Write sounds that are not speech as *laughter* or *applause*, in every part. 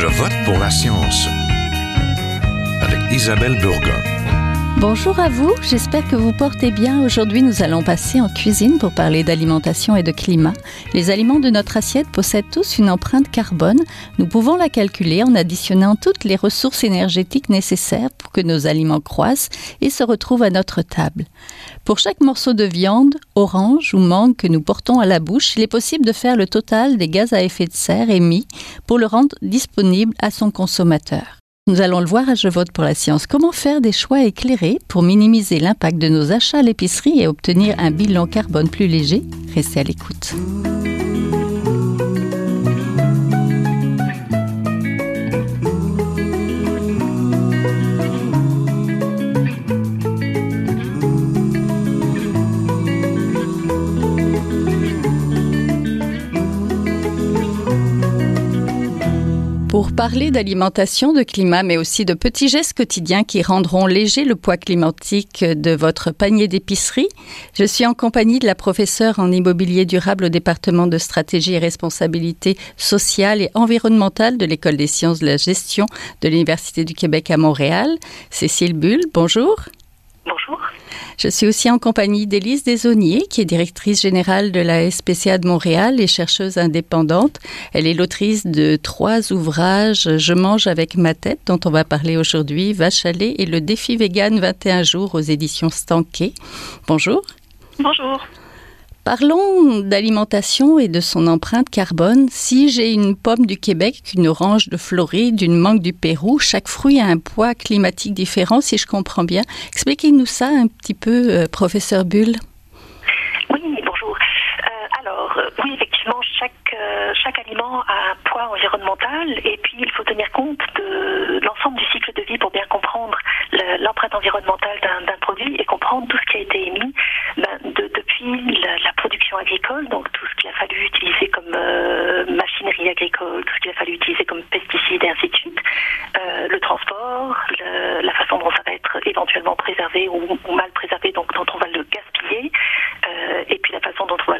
Je vote pour la science avec Isabelle Burgon. Bonjour à vous, j'espère que vous portez bien. Aujourd'hui, nous allons passer en cuisine pour parler d'alimentation et de climat. Les aliments de notre assiette possèdent tous une empreinte carbone. Nous pouvons la calculer en additionnant toutes les ressources énergétiques nécessaires pour que nos aliments croissent et se retrouvent à notre table. Pour chaque morceau de viande, orange ou mangue que nous portons à la bouche, il est possible de faire le total des gaz à effet de serre émis pour le rendre disponible à son consommateur. Nous allons le voir à Je vote pour la science. Comment faire des choix éclairés pour minimiser l'impact de nos achats à l'épicerie et obtenir un bilan carbone plus léger? Restez à l'écoute. Parler d'alimentation, de climat, mais aussi de petits gestes quotidiens qui rendront léger le poids climatique de votre panier d'épicerie, je suis en compagnie de la professeure en immobilier durable au département de stratégie et responsabilité sociale et environnementale de l'École des sciences de la gestion de l'Université du Québec à Montréal, Cécile Bull. Bonjour. Bonjour. Je suis aussi en compagnie d'Élise Desauniers, qui est directrice générale de la SPCA de Montréal et chercheuse indépendante. Elle est l'autrice de trois ouvrages Je mange avec ma tête, dont on va parler aujourd'hui, lait et le défi vegan 21 jours aux éditions Stanké. Bonjour. Bonjour. Parlons d'alimentation et de son empreinte carbone. Si j'ai une pomme du Québec, une orange de Floride, une mangue du Pérou, chaque fruit a un poids climatique différent, si je comprends bien. Expliquez-nous ça un petit peu, euh, professeur Bull. Oui, bonjour. Euh, alors, euh, oui, effectivement, chaque, chaque aliment a un poids environnemental et puis il faut tenir compte de l'ensemble du cycle de vie pour bien comprendre l'empreinte environnementale d'un produit et comprendre tout ce qui a été émis ben, de, depuis la, production agricole, donc tout ce qu'il a fallu utiliser comme euh, machinerie agricole, tout ce qu'il a fallu utiliser comme pesticides et ainsi de suite, euh, le transport, la façon dont ça va être éventuellement préservé ou, mal préservé, donc dont on va le gaspiller, euh, et puis la façon dont on va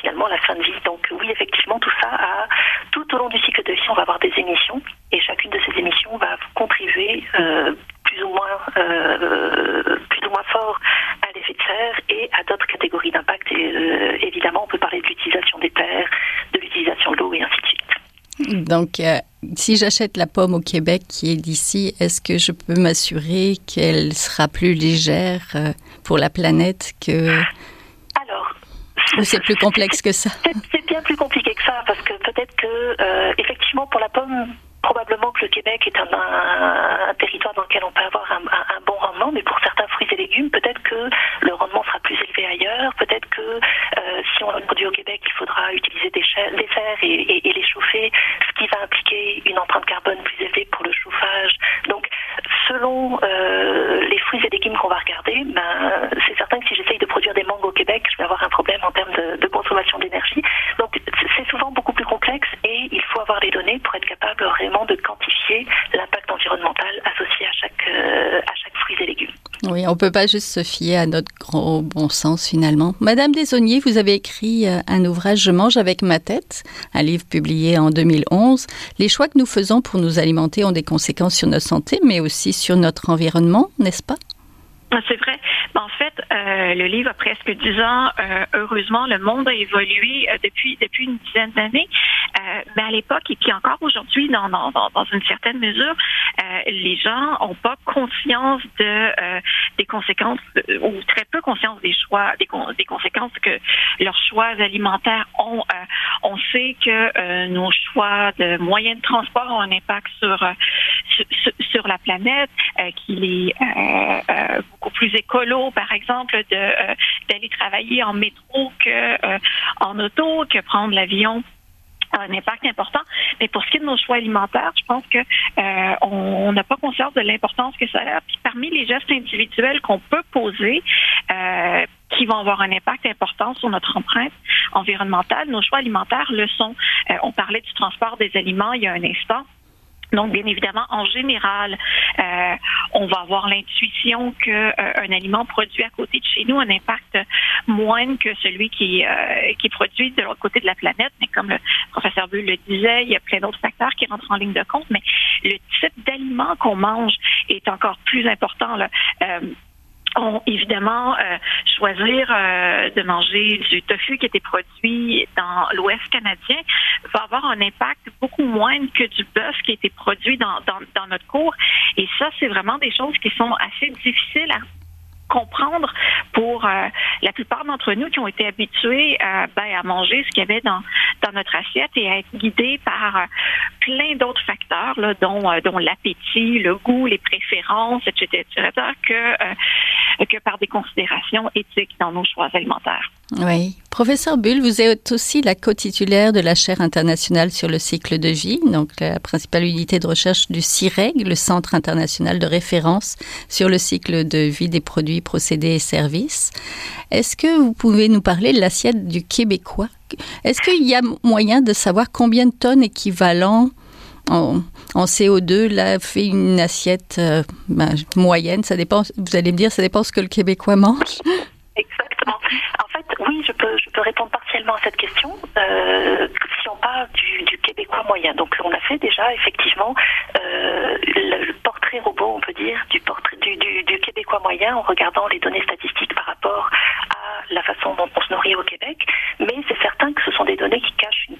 finalement la fin de vie. Donc oui, effectivement, tout ça, tout au long du cycle de vie, on va avoir des émissions, et chacune de ces émissions va contribuer euh, plus ou moins euh, plus ou moins fort à l'effet de serre et à d'autres catégories d'impact. Euh, évidemment, on peut parler de l'utilisation des terres, de l'utilisation de l'eau et ainsi de suite. Donc, euh, si j'achète la pomme au Québec qui est d'ici, est-ce que je peux m'assurer qu'elle sera plus légère pour la planète que... *laughs* C'est plus complexe que ça. C'est bien plus compliqué que ça, parce que peut-être que, euh, effectivement, pour la pomme, probablement que le Québec est un, territoire dans lequel on peut avoir un, un, bon rendement, mais pour certains fruits et légumes, peut-être que le rendement sera plus élevé ailleurs. Peut-être que euh, si on le produit au Québec, il faudra utiliser des, des serres et, et, et, les chauffer, ce qui va impliquer une empreinte carbone plus élevée pour le chauffage. Donc, selon euh, les fruits et légumes qu'on va regarder, ben, c'est certain que si j'essaye de produire des mangues au Québec, je vais avoir un problème en termes de, de consommation d'énergie. Donc, c'est souvent beaucoup plus complexe et il faut avoir les données pour être capable vraiment de quantifier l'impact environnemental associé à chaque, euh, à chaque fruit et légumes. Oui, on ne peut pas juste se fier à notre gros bon sens finalement. Madame Desauniers, vous avez écrit euh, un ouvrage Je mange avec ma tête, un livre publié en 2011. Les choix que nous faisons pour nous alimenter ont des conséquences sur notre santé, mais aussi sur notre environnement, n'est-ce pas? C'est vrai. En fait, euh, le livre a presque dix ans. Euh, heureusement, le monde a évolué euh, depuis depuis une dizaine d'années. Mais à l'époque et puis encore aujourd'hui, dans, dans, dans une certaine mesure, les gens ont pas conscience de des conséquences ou très peu conscience des choix, des, des conséquences que leurs choix alimentaires ont. on sait que nos choix de moyens de transport ont un impact sur sur, sur la planète, qu'il est plus écolo, par exemple, euh, d'aller travailler en métro que euh, en auto, que prendre l'avion un impact important. Mais pour ce qui est de nos choix alimentaires, je pense que euh, on n'a pas conscience de l'importance que ça a. Puis parmi les gestes individuels qu'on peut poser, qui vont avoir un impact important sur notre empreinte environnementale, nos choix alimentaires le sont. On parlait du transport des aliments il y a un instant. Donc, bien évidemment, en général, euh, on va avoir l'intuition qu'un euh, aliment produit à côté de chez nous a un impact moindre que celui qui, euh, qui est produit de l'autre côté de la planète. Mais comme le professeur Bull le disait, il y a plein d'autres facteurs qui rentrent en ligne de compte. Mais le type d'aliment qu'on mange est encore plus important. Là ont évidemment euh, choisir euh, de manger du tofu qui était produit dans l'Ouest canadien va avoir un impact beaucoup moindre que du bœuf qui a été produit dans, dans, dans notre cour. Et ça, c'est vraiment des choses qui sont assez difficiles à comprendre pour euh, la plupart d'entre nous qui ont été habitués euh, ben, à manger ce qu'il y avait dans, dans notre assiette et à être guidés par euh, plein d'autres facteurs, là, dont, dont l'appétit, le goût, les préférences, etc., etc., que, que par des considérations éthiques dans nos choix alimentaires. Oui. Professeur Bull, vous êtes aussi la co-titulaire de la chaire internationale sur le cycle de vie, donc la principale unité de recherche du CIREG, le Centre international de référence sur le cycle de vie des produits, procédés et services. Est-ce que vous pouvez nous parler de l'assiette du Québécois? Est-ce qu'il y a moyen de savoir combien de tonnes équivalent en, CO2 là, fait une assiette euh, ben, moyenne Ça dépend, vous allez me dire, ça dépend ce que le Québécois mange Exactement. En fait, oui, je peux, je peux répondre partiellement à cette question. Euh, si on parle du, québécois moyen, donc on a fait déjà effectivement euh, le, portrait robot, on peut dire, du, portrait, du, du, québécois moyen en regardant les données statistiques par rapport à la façon dont on se nourrit au Québec. Mais c'est certain que ce sont des données qui cachent une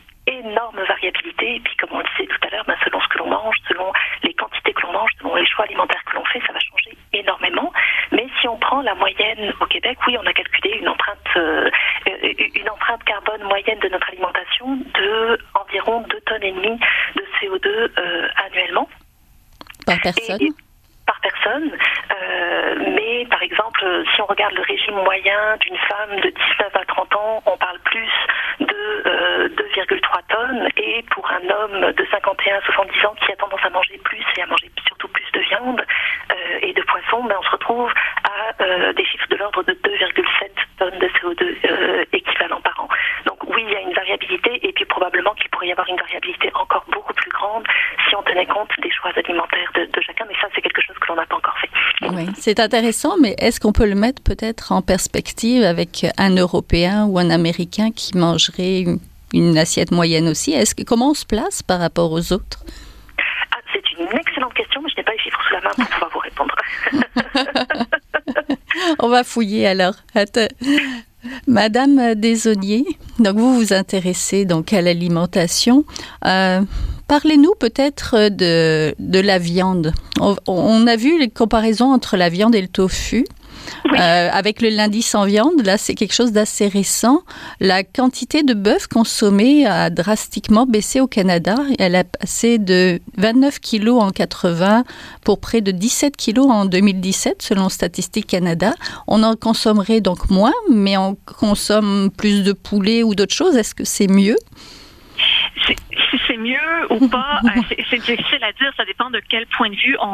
énorme variabilité. Et puis, comme on le disait tout à l'heure, ben, selon ce que l'on mange, selon les quantités que l'on mange, selon les choix alimentaires que l'on fait, ça va changer énormément. Mais si on prend la moyenne au Québec, oui, on a calculé une empreinte, euh, une empreinte carbone moyenne de notre alimentation de environ 2 tonnes et demie de CO2 euh, annuellement. Par personne par personne. Euh, mais par exemple, si on regarde le régime moyen d'une femme de 19 à 30 ans, on parle plus de 2,3 tonnes. Et pour un homme de 51 à 70 ans qui a tendance à manger plus et à manger surtout plus de viande et de poisson, ben, on se retrouve à des chiffres de l'ordre de 2,7 tonnes de CO2 euh, équivalent par an. Donc oui, il y a une variabilité et puis probablement qu'il pourrait y avoir une variabilité encore beaucoup plus grande si on tenait compte des choix alimentaires de, de chacun, mais ça c'est quelque chose que l'on n'a pas encore fait. Oui, c'est intéressant, mais est-ce qu'on peut le mettre peut-être en perspective avec un Européen ou un Américain qui mangerait une, une assiette moyenne aussi Est-ce que comment on se place par rapport aux autres? Ah, C'est une excellente question, mais je n'ai pas les chiffres sous la main pour *laughs* pouvoir vous répondre. *laughs* On va fouiller alors. Madame Desaunier, donc vous vous intéressez donc à l'alimentation. Euh, parlez-nous peut-être de, de la viande. On, on, a vu les comparaisons entre la viande et le tofu. Oui. Euh, avec le lundi sans viande, là, c'est quelque chose d'assez récent. La quantité de bœuf consommée a drastiquement baissé au Canada. Elle a passé de 29 kilos en 80 pour près de 17 kilos en 2017, selon Statistique Canada. On en consommerait donc moins, mais on consomme plus de poulet ou d'autres choses. Est-ce que c'est mieux? C'est mieux ou *laughs* pas, euh, c'est difficile à dire. Ça dépend de quel point de vue on.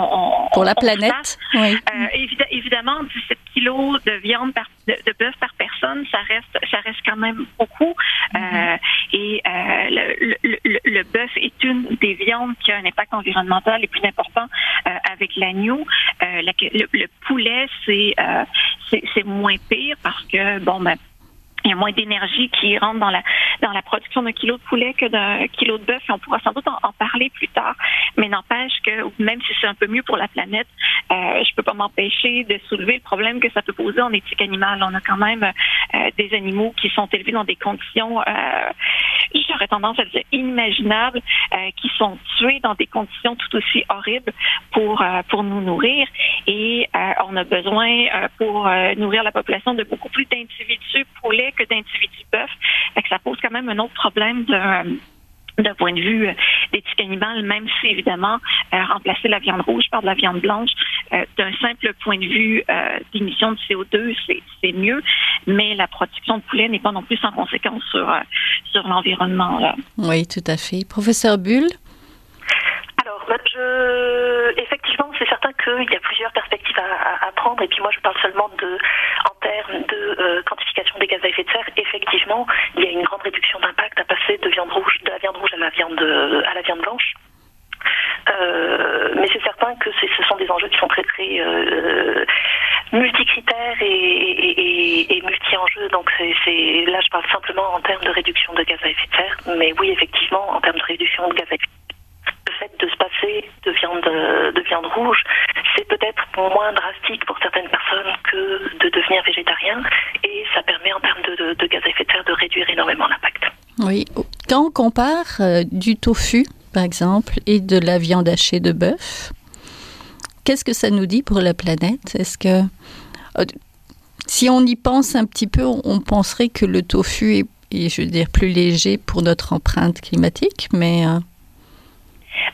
on Pour la planète, oui. euh, évid évidemment, 17 kilos de viande par, de, de bœuf par personne, ça reste, ça reste quand même beaucoup. Mm -hmm. euh, et euh, le, le, le, le bœuf est une des viandes qui a un impact environnemental les plus importants euh, avec l'agneau. le, le, poulet, c'est c'est moins pire parce que bon ben il y a moins d'énergie qui rentre dans la dans la production d'un kilo de poulet que d'un kilo de bœuf. On pourra sans doute en, en parler plus tard. Mais n'empêche que même si c'est un peu mieux pour la planète, euh, je peux pas m'empêcher de soulever le problème que ça peut poser en éthique animale. On a quand même euh, des animaux qui sont élevés dans des conditions, euh, j'aurais tendance à dire inimaginables, euh, qui sont tués dans des conditions tout aussi horribles pour euh, pour nous nourrir. Et euh, on a besoin pour nourrir la population de beaucoup plus d'individus poulets que d'individus bœufs. que ça pose quand même un autre problème de d'un point de vue d'éthique animale, même si évidemment euh, remplacer la viande rouge par de la viande blanche, euh, d'un simple point de vue euh, d'émission de CO2, c'est mieux, mais la production de poulet n'est pas non plus sans conséquence sur, sur l'environnement. Oui, tout à fait. Professeur Bull? Alors, je... effectivement, c'est certain qu'il y a plusieurs perspectives à, à, prendre. Et puis moi, je parle seulement de, termes de euh, quantification des gaz à effet de serre. Effectivement, il y a une grande réduction d'impact à passer de viande rouge, de la viande rouge à la viande, à la viande blanche. Euh, que ce sont des enjeux qui sont très très euh, multicritères et, multi-enjeux. Donc c'est là, je parle simplement en termes de réduction de gaz à effet de serre. Mais oui, effectivement, en termes de réduction de gaz à effet de serre, fait de se passer de viande, de viande rouge, c'est peut-être moins drastique pour certaines personnes que de devenir végétarien et ça permet en termes de, gaz à effet de serre de réduire énormément l'impact. Oui, quand on compare euh, du tofu, par exemple, et de la viande hachée de bœuf, qu'est-ce que ça nous dit pour la planète? Est-ce que euh, si on y pense un petit peu, on penserait que le tofu est, je veux dire, plus léger pour notre empreinte climatique, mais euh,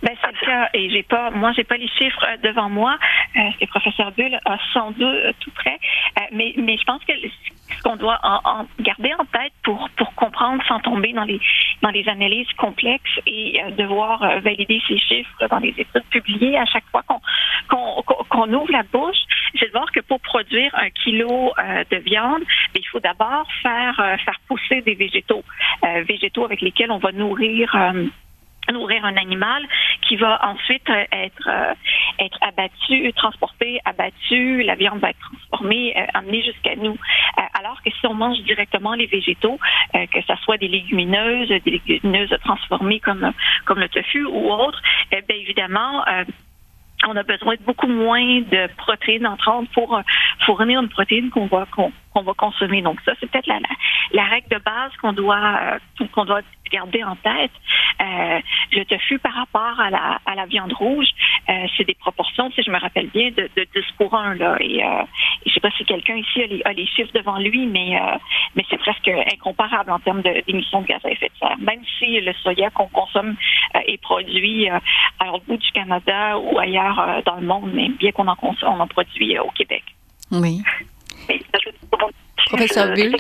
ben, c'est le cas. Et j'ai pas, moi, j'ai pas les chiffres euh, devant moi. Euh, le professeur Bull a 102 euh, tout près. Euh, mais, mais je pense que ce qu'on doit en, garder en tête pour, pour comprendre sans tomber dans les, dans les analyses complexes et devoir valider ces chiffres dans les études publiées à chaque fois qu'on qu'on ouvre la bouche, c'est de voir que pour produire un kilo de viande, ben, il faut d'abord faire, faire pousser des végétaux, végétaux avec lesquels on va nourrir nourrir un animal qui va ensuite euh, être euh, être abattu, transporté, abattu, la viande va être transformée, euh, amenée jusqu'à nous. alors que si on mange directement les végétaux, que ce soit des légumineuses, des légumineuses transformées comme comme le tofu ou autre, eh bien évidemment on a besoin de beaucoup moins de protéines entrantes pour fournir une protéine qu'on va qu'on va consommer. Donc ça, c'est peut-être la, la, règle de base qu'on doit qu'on doit garder en tête. Euh, le tofu par rapport à la, à la viande rouge, euh, c'est des proportions, si je me rappelle bien, de, de 10 pour 1. Là. Et, euh, je ne sais pas si quelqu'un ici a les, a les, chiffres devant lui, mais, euh, mais c'est presque incomparable en termes d'émissions de, gaz à effet de serre. Même si le soya qu'on consomme euh, est produit à l'autre bout du Canada ou ailleurs dans le monde, mais bien qu'on en, consomme, on en produit au Québec. Oui. Professeur Bull?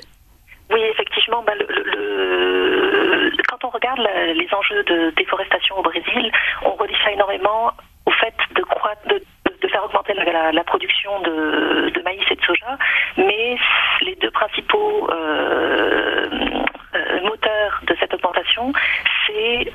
Oui, effectivement, bah, le, le, quand on regarde les enjeux de déforestation au Brésil, on relie ça énormément au fait de, faire augmenter la, production de, de, maïs et de soja, mais les deux principaux euh, euh, moteurs de cette augmentation, c'est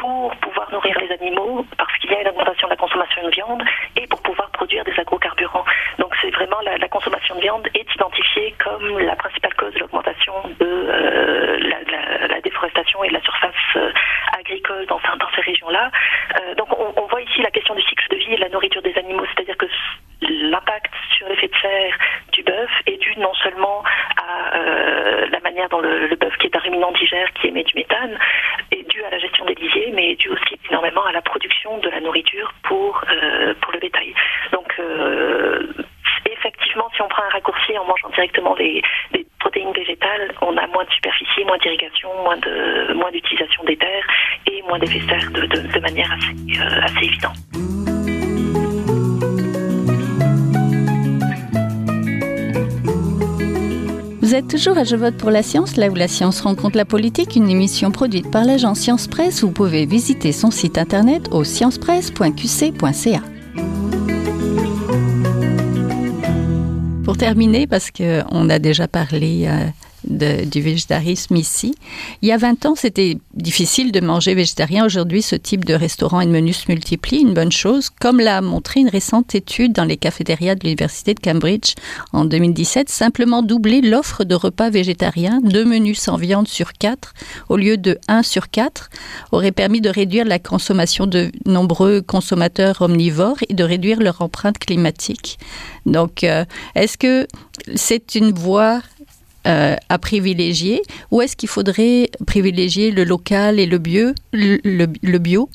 pour pouvoir nourrir les animaux, parce qu'il y a une augmentation de la consommation de viande, et pour pouvoir produire des agrocarburants. Donc c'est vraiment la, consommation de viande est identifiée comme la principale cause de l'augmentation de euh, la, déforestation et de la surface euh, agricole dans, dans ces régions-là. Euh, donc on, on, voit ici la question du cycle de vie et de la nourriture des animaux, c'est-à-dire que l'impact sur l'effet de serre du bœuf est dû non seulement à euh, la manière dont le, bœuf, qui est un ruminant digère, qui émet du méthane, est dû à la gestion des lisiers, mais est dû aussi énormément à la production de la nourriture pour, euh, pour le bétail. Donc, euh, effectivement, si on prend un raccourci en mangeant directement des, protéines végétales, on a moins de superficie, moins d'irrigation, moins de moins d'utilisation des terres et moins d'effets de serre de, de, de, manière assez, euh, assez évidente. Toujours à Je vote pour la science, là où la science rencontre la politique, une émission produite par l'agence Science Presse. Vous pouvez visiter son site internet au sciencepresse.qc.ca. Pour terminer, parce qu'on a déjà parlé euh, du végétarisme ici. Il y a 20 ans, c'était difficile de manger végétarien. Aujourd'hui, ce type de restaurant et de menus se multiplie, une bonne chose, comme l'a montré une récente étude dans les cafétérias de l'Université de Cambridge en 2017. Simplement doubler l'offre de repas végétariens, deux menus sans viande sur quatre, au lieu de 1 sur 4, aurait permis de réduire la consommation de nombreux consommateurs omnivores et de réduire leur empreinte climatique. Donc, euh, est-ce que c'est une voie euh, à privilégier ou est-ce qu'il faudrait privilégier le local et le bio, le, le, le bio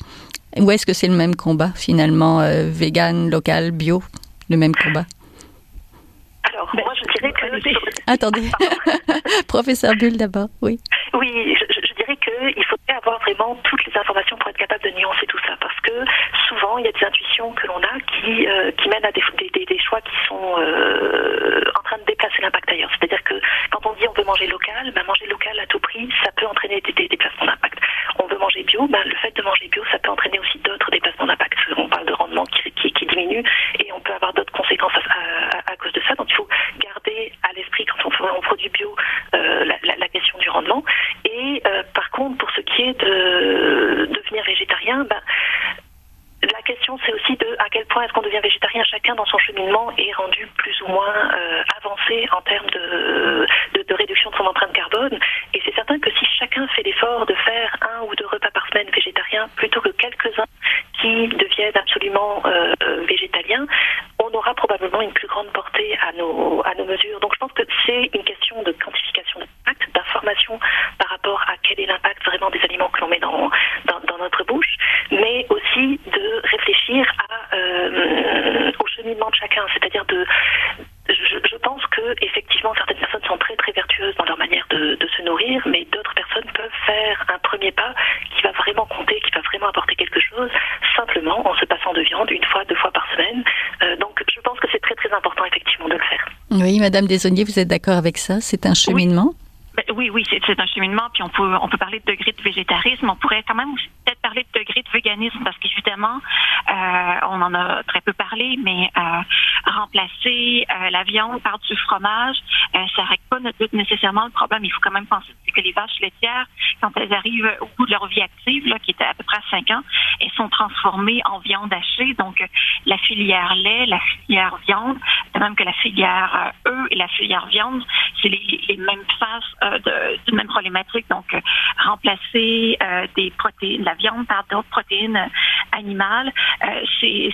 ou est-ce que c'est le même combat finalement euh, vegan, local, bio, le même combat? Alors, moi je dirais que... Attendez, *laughs* professeur Bull d'abord, oui. Oui, je, qu'il faudrait avoir vraiment toutes les informations pour être capable de nuancer tout ça, parce que souvent il y a des intuitions que l'on a qui, euh, qui mènent à des, des, des, choix qui sont euh, en train de déplacer l'impact ailleurs. C'est-à-dire que quand on dit on veut manger local, ben manger local à tout prix, ça peut entraîner des, des déplacements d'impact. On veut manger bio, ben le fait de manger bio, ça peut entraîner aussi d'autres déplacements d'impact. On parle de rendement qui, qui, diminue et on peut avoir d'autres conséquences à, à, à, cause de ça. Donc il faut l'esprit quand on, produit bio euh, la, la, question du rendement. Et euh, par contre, pour ce qui est de devenir végétarien, ben, la question c'est aussi de à quel point est-ce qu'on devient végétarien chacun dans son cheminement est rendu plus ou moins euh, avancé en termes de, réduction de son empreinte carbone. Et c'est certain que si chacun fait l'effort de faire un ou deux repas par semaine végétariens plutôt que quelques-uns qui deviennent absolument euh, végétaliens, on aura probablement une plus grande portée à nos, à nos mesures. Donc je pense que c'est une question de quantification d'impact, d'information par rapport à quel est l'impact vraiment des aliments que l'on met dans, dans, notre bouche, mais aussi de réfléchir à, euh, au cheminement de chacun, c'est-à-dire de je, pense que effectivement certaines personnes sont très très vertueuses dans leur manière de, se nourrir, mais d'autres personnes peuvent faire un premier pas qui va vraiment compter, qui va vraiment apporter quelque chose, simplement en se passant de viande une fois, deux fois par semaine. Euh, donc je pense que c'est très très important effectivement de le faire. Oui, Madame Desauniers, vous êtes d'accord avec ça? C'est un cheminement? Ben, oui, oui, c'est un cheminement, puis on peut, on peut parler de degré de végétarisme. On pourrait quand même de degré de véganisme, parce qu'évidemment, euh, on en a très peu parlé, mais euh, remplacer euh, la viande par du fromage, euh, ça règle pas nécessairement le problème. Il faut quand même penser que les vaches laitières, quand elles arrivent au bout de leur vie active, là, qui était à peu près à 5 ans, elles sont transformées en viande hachée. Donc, la filière lait, la filière viande, de même que la filière œufs et la filière viande, c'est les, les mêmes faces euh, d'une même problématique. Donc, euh, remplacer euh, des protéines, la viande par d'autres protéines animales, c'est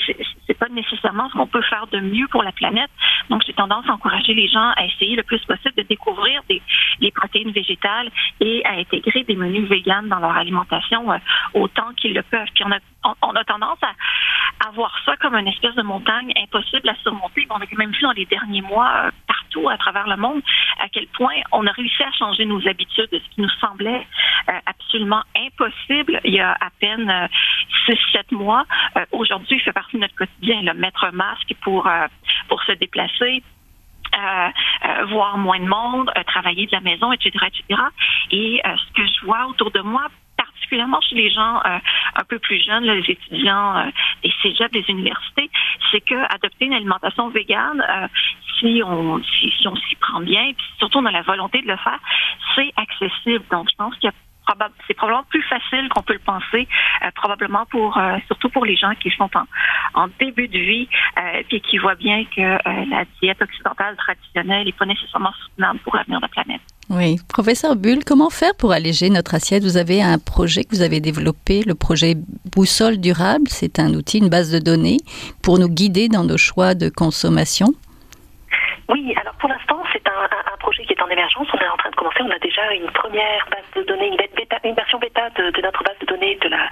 c'est pas nécessairement ce qu'on peut faire de mieux pour la planète. Donc, j'ai tendance à encourager les gens à essayer le plus possible de découvrir des, les protéines végétales et à intégrer des menus véganes dans leur alimentation autant qu'ils le peuvent. Puis on a, on, a tendance à, à voir ça comme une espèce de montagne impossible à surmonter. On a même vu dans les derniers mois à travers le monde à quel point on a réussi à changer nos habitudes, ce qui nous semblait euh, absolument impossible il y a à peine euh, six, sept mois. Euh, aujourd'hui, il fait partie de notre quotidien, le mettre un masque pour, pour se déplacer. voir moins de monde, travailler de la maison, etc., etc. Et ce que je vois autour de moi, particulièrement chez les gens un peu plus jeunes, les étudiants des cégeps, des universités, c'est que adopter une alimentation végane, si on si, on s'y prend bien, puis surtout on a la volonté de le faire, c'est accessible. Donc je pense qu'il y a c'est probablement plus facile qu'on peut le penser, euh, probablement pour euh, surtout pour les gens qui sont en, début de vie euh, et qui voient bien que la diète occidentale traditionnelle n'est pas nécessairement soutenable pour l'avenir de la planète. Oui, professeur Bull, comment faire pour alléger notre assiette? Vous avez un projet que vous avez développé, le projet Boussole durable. C'est un outil, une base de données pour nous guider dans nos choix de consommation. Oui, alors pour l'instant, c'est un, projet qui est en On est en train de commencer. On a déjà une première base de données, une, version bêta de, notre base de données de la,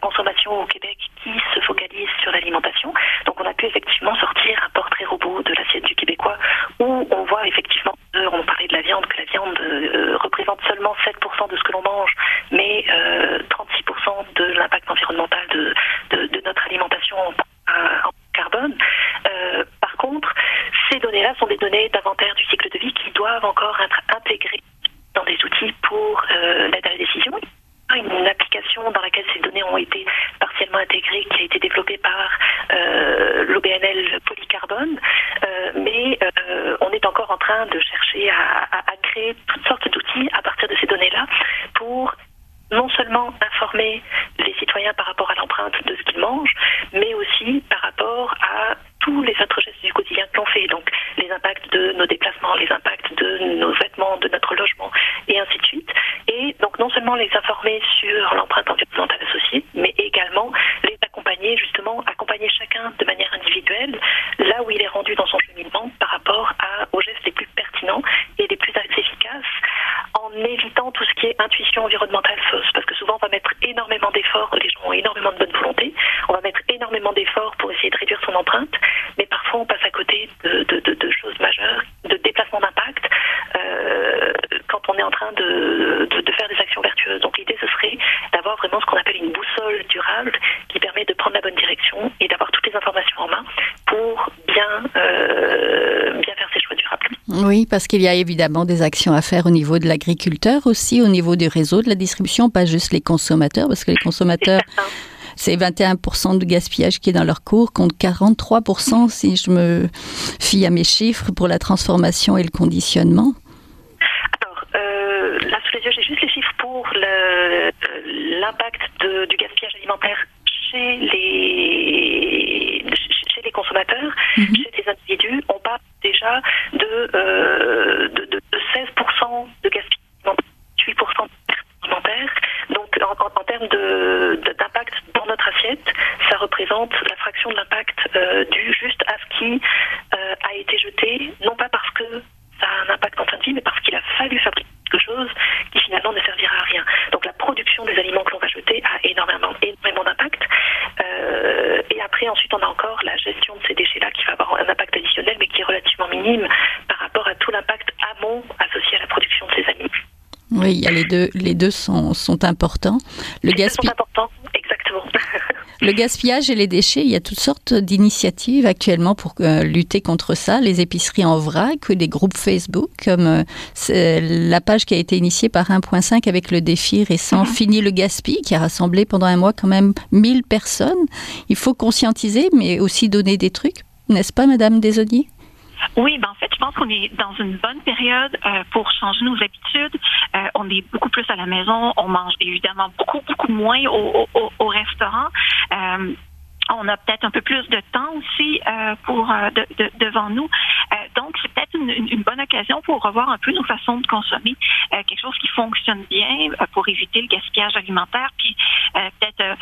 consommation au Québec qui se focalise sur l'alimentation. Donc on a pu effectivement sortir un portrait robot de l'assiette du Québécois où on voit effectivement, on parlait de la viande, que la viande euh, représente seulement 7% de ce que l'on mange, mais 36% euh, de l'impact environnemental de, notre alimentation en, en carbone. Euh, par contre, ces données-là sont des données d'inventaire du cycle de vie qui doivent encore être intégrées dans des outils pour euh, l'aide à la décision. Une application dans laquelle ces données ont été partiellement intégrées qui a été développée par euh, l'OBNL Polycarbone, euh, mais on est encore en de chercher à créer toutes sortes d'outils à partir de ces données-là pour non seulement informer les citoyens par rapport à l'empreinte de ce qu'ils mangent, mais aussi par rapport à tous les autres gestes du quotidien que l'on fait, donc les impacts de nos déplacements, les impacts de nos vêtements, de notre logement, et ainsi de suite. Et donc non seulement les informer sur l'empreinte environnementale associée, mais également les accompagner, justement, accompagner chacun de manière individuelle, là où il est rendu dans son cheminement par rapport à, aux gestes les plus pertinents et les plus efficaces, en évitant tout ce qui est intuition environnementale fausse, parce que souvent on va mettre énormément d'efforts, les gens ont énormément de bonne volonté, on va mettre énormément d'efforts pour essayer de réduire son empreinte, mais parfois on passe à côté de, choses majeures, de déplacement d'impact, euh, quand on est en train de, faire des actions vertueuses. Donc l'idée ce serait d'avoir vraiment ce qu'on appelle une boussole durable qui permet de prendre la bonne direction et d'avoir toutes les informations en main pour bien, euh, bien faire ses choix durables. Oui, parce qu'il y a évidemment des actions à faire au niveau de l'agriculteur aussi, au niveau du réseau de la distribution, pas juste les consommateurs, parce que les consommateurs... C'est 21% de gaspillage qui est dans leur cours, contre 43% si je me fie à mes chiffres pour la transformation et le conditionnement. Alors, euh, là sous les yeux, j'ai juste les chiffres pour l'impact du gaspillage alimentaire chez les, consommateurs, mhm. chez les individus, on parle déjà de, euh, de, 16% de gaspillage alimentaire, 8% alimentaire. Donc en, termes d'impact dans notre assiette, ça représente la fraction de l'impact euh, due juste à ce qui euh, a été jeté Oui, il y a les deux, les deux sont, sont importants. Le gaspillage. importants, exactement. *laughs* Le gaspillage et les déchets, il y a toutes sortes d'initiatives actuellement pour euh, lutter contre ça. Les épiceries en vrac, des groupes Facebook, comme euh, la page qui a été initiée par 1.5 avec le défi récent mhm. Fini le gaspille, qui a rassemblé pendant un mois quand même 1000 personnes. Il faut conscientiser, mais aussi donner des trucs, n'est-ce pas, Madame Desonnier oui, ben en fait, je pense qu'on est dans une bonne période euh, pour changer nos habitudes. On est beaucoup plus à la maison, on mange évidemment beaucoup, beaucoup moins au, au, au restaurant. Euh, on a peut-être un peu plus de temps aussi euh, pour euh, devant nous. Donc, c'est peut-être une, bonne occasion pour revoir un peu nos façons de consommer, quelque chose qui fonctionne bien pour éviter le gaspillage alimentaire, puis peut-être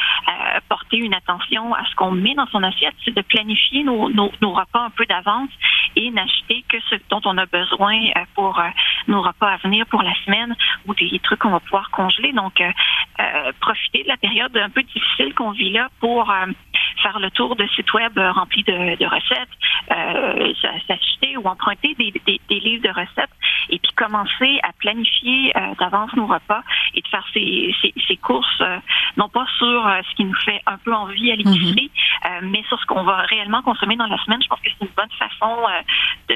porter une attention à ce qu'on met dans son assiette, c'est de planifier nos, nos, repas un peu d'avance et n'acheter que ce dont on a besoin pour nos repas à venir pour la semaine ou des trucs qu'on va pouvoir congeler. Donc, profiter de la période un peu difficile qu'on vit là pour faire le tour de sites web euh, remplis de, recettes, euh, s'acheter ou emprunter des, livres de recettes et puis commencer à planifier euh, d'avance nos repas et de faire ces, courses, non pas sur ce qui nous fait un peu envie à l'épicerie, mhm. mais sur ce qu'on va réellement consommer dans la semaine. Je pense que c'est une bonne façon de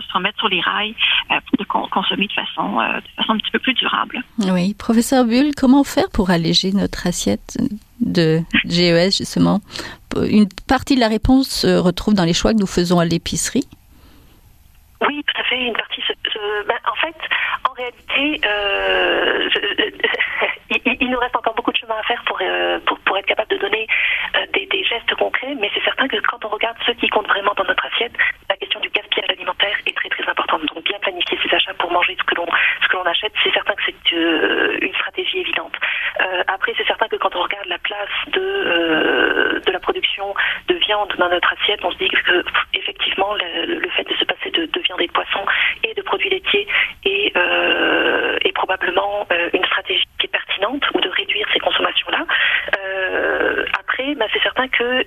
se remettre sur les rails pour de consommer de façon, de façon un petit peu plus durable. Oui. Professeur Bull, comment faire pour alléger notre assiette de GES, justement. Une partie de la réponse se retrouve dans les choix que nous faisons à l'épicerie. Oui, tout à fait. Une partie. Ben, en fait, en réalité, euh, *laughs* il, nous reste encore beaucoup de chemin à faire pour, euh, pour, être capable de donner euh, des, des, gestes concrets, mais c'est certain que quand on regarde ce qui compte vraiment dans notre assiette, la question du gaspillage alimentaire est très très importante. Donc bien planifier ses achats pour manger ce que l'on ce que l'on achète, c'est certain que c'est une stratégie évidente. après, c'est certain que quand on regarde la place de de la production de viande dans notre assiette, on se dit que effectivement le, fait de se passer de, de viande et de poisson et de produits laitiers est, est probablement une stratégie qui est pertinente ou de réduire ces consommations-là. Euh, après, bah, c'est certain que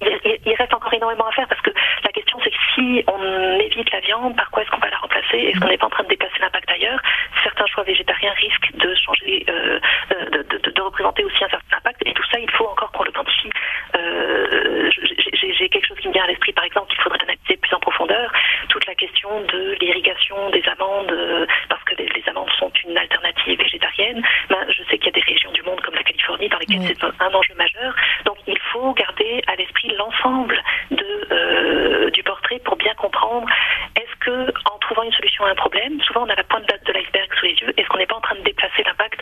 il, reste encore énormément à faire parce que la question c'est que si on évite la viande, par quoi est-ce qu'on va la remplacer? Est-ce qu'on n'est pas en train de déplacer l'impact ailleurs? Certains choix végétariens risquent de changer, euh, de, de, représenter aussi un certain impact et tout ça il faut encore qu'on le quantifie. Euh, j'ai quelque chose qui me vient à l'esprit par exemple qu'il faudrait analyser plus en profondeur toute la question de l'irrigation des amandes parce que les, amandes sont une alternative végétarienne. Ben, je sais qu'il y a des régions du monde comme la Californie dans lesquelles c'est un enjeu majeur. Donc il faut garder à l'esprit l'ensemble de, euh, du portrait pour bien comprendre est-ce que en trouvant une solution à un problème, souvent on a la pointe de l'iceberg sous les yeux, est-ce qu'on n'est pas en train de déplacer l'impact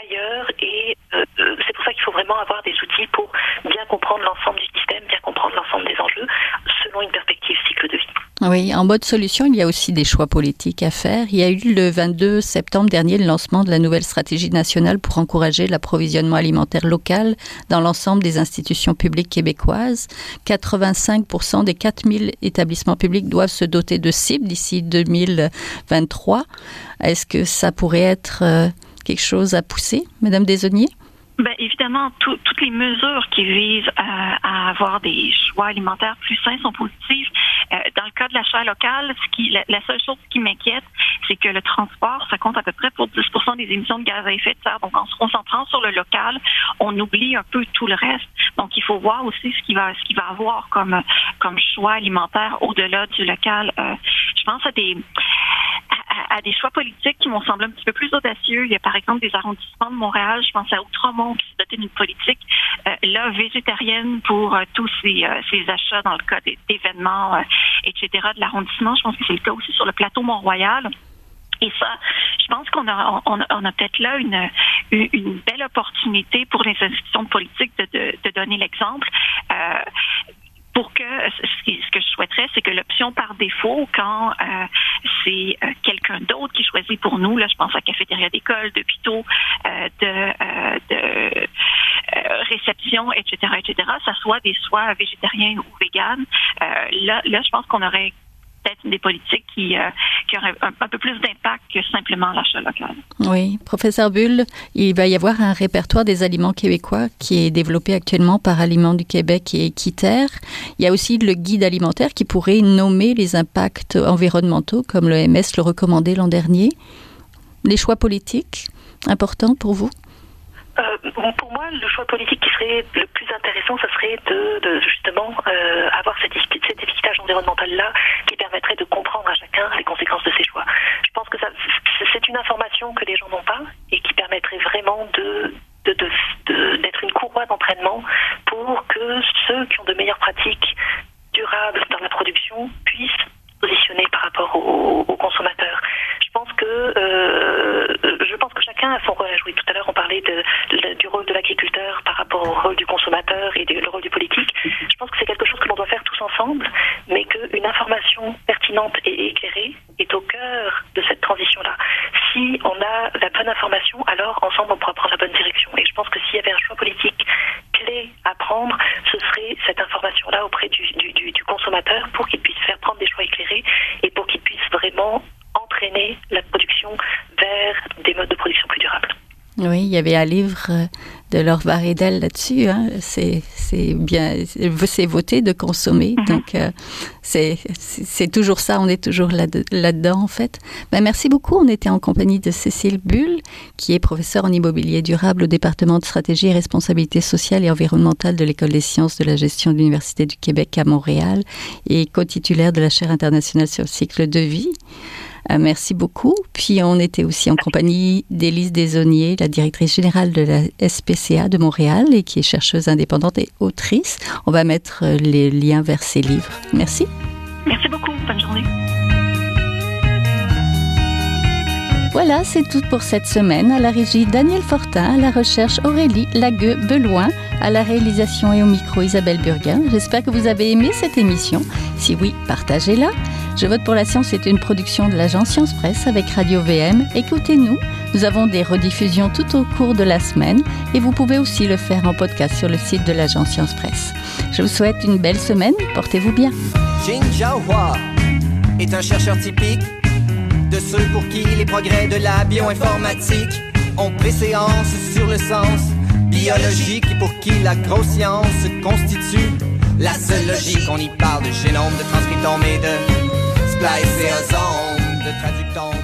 ailleurs et euh, euh, c'est pour ça qu'il faut vraiment avoir des outils pour bien comprendre l'ensemble du système, bien comprendre l'ensemble des enjeux selon une perspective cycle de vie. En mode solution, il y a aussi des choix politiques à faire. Il y a eu le 22 septembre dernier le lancement de la nouvelle stratégie nationale pour encourager l'approvisionnement alimentaire local dans l'ensemble des institutions publiques québécoises. 85% des 4000 établissements publics doivent se doter de cibles d'ici 2023. Est-ce que ça pourrait être euh, quelque chose à pousser, Madame Desonnier? Ben, évidemment, toutes les mesures qui visent à, avoir des choix alimentaires plus sains sont positives. Euh, dans le cas de l'achat local, ce qui, la, seule chose qui m'inquiète, c'est que le transport, ça compte à peu près pour 10% des émissions de gaz à effet de serre. Donc, en se concentrant sur le local, on oublie un peu tout le reste. Donc, il faut voir aussi ce qu'il va, ce qu'il va avoir comme, comme choix alimentaire au-delà du local. Euh, je pense à des à, des choix politiques qui m'ont semblé un petit peu plus audacieux. Il y a par exemple des arrondissements de Montréal, je pense à Outremont, qui se doté d'une politique euh, là végétarienne pour euh, tous ces, euh, ces, achats dans le cas d'événements, etc. de l'arrondissement. Je pense que c'est le cas aussi sur le plateau Mont-Royal. Et ça, je pense qu'on a, on, a peut-être là une, une belle opportunité pour les institutions politiques de, de, de donner l'exemple. Euh, pour que ce que je souhaiterais, c'est que l'option par défaut, quand euh, c'est euh, quelqu'un d'autre qui choisit pour nous, là, je pense à cafétéria d'école, d'hôpitaux, euh, de, de réception, etc., etc., ça soit des soins végétariens ou véganes. là, là, je pense qu'on aurait peut-être des politiques qui, euh, qui auraient un, peu plus d'impact que simplement l'achat local. Oui, professeur Bull, il va y avoir un répertoire des aliments québécois qui est développé actuellement par Aliments du Québec et Équiterre. Il y a aussi le guide alimentaire qui pourrait nommer les impacts environnementaux comme l'OMS le recommandait l'an dernier. Les choix politiques importants pour vous? Euh, pour moi, le choix politique qui serait le plus intéressant, ce serait de, justement euh, avoir cet, étiquetage environnemental-là qui permettrait de comprendre à chacun les conséquences de ses choix. Je pense que c'est une information que les gens n'ont pas et qui permettrait vraiment d'être une courroie d'entraînement pour que ceux qui ont de meilleures pratiques durables dans la production puissent positionner par rapport aux, consommateurs. Je pense que euh, son rôle à jouer. Tout à l'heure, on parlait de, du rôle de l'agriculteur par rapport au rôle du consommateur et le rôle du politique. Je pense que c'est quelque chose que l'on doit faire tous ensemble, mais qu'une information pertinente et éclairée est au cœur de cette transition-là. Si on a la bonne information, alors ensemble on pourra prendre la bonne direction. Et je pense que s'il y avait un choix politique clé à prendre, ce serait cette information-là auprès du, du consommateur pour qu'il puisse faire prendre des choix éclairés et pour qu'ils puissent vraiment entraîner la production vers des modes de production plus durables. Oui, il y avait un livre euh, de Laure Varedel là-dessus. Hein. C'est, bien, c'est voter de consommer. Mhm. Donc, euh, c'est, toujours ça. On est toujours là, là-dedans, en fait. Ben, merci beaucoup. On était en compagnie de Cécile Bull, qui est professeure en immobilier durable au département de stratégie et responsabilité sociale et environnementale de l'École des sciences de la gestion de l'Université du Québec à Montréal et co-titulaire de la chaire internationale sur le cycle de vie. Euh, merci beaucoup. Puis on était aussi en compagnie d'Élise Desauniers, la directrice générale de la SPCA de Montréal et qui est chercheuse indépendante et autrice. On va mettre euh, les liens vers ses livres. Merci. Merci beaucoup. Bonne journée. Voilà, c'est tout pour cette semaine. À la régie Daniel Fortin, à la recherche Aurélie Lagueux-Beloin, à la réalisation et au micro Isabelle Burguin. J'espère que vous avez aimé cette émission. Si oui, partagez-la. Je vote pour la science est une production de l'agence Science Presse avec Radio VM. Écoutez-nous, nous avons des rediffusions tout au cours de la semaine et vous pouvez aussi le faire en podcast sur le site de l'agence Science Presse. Je vous souhaite une belle semaine, portez-vous bien. Est un chercheur typique de ceux pour qui les progrès de la bioinformatique ont préséance sur le sens biologique et pour qui la grosse constitue la seule logique. On y parle de génome, de transcriptome et de spliceosome, de traductome.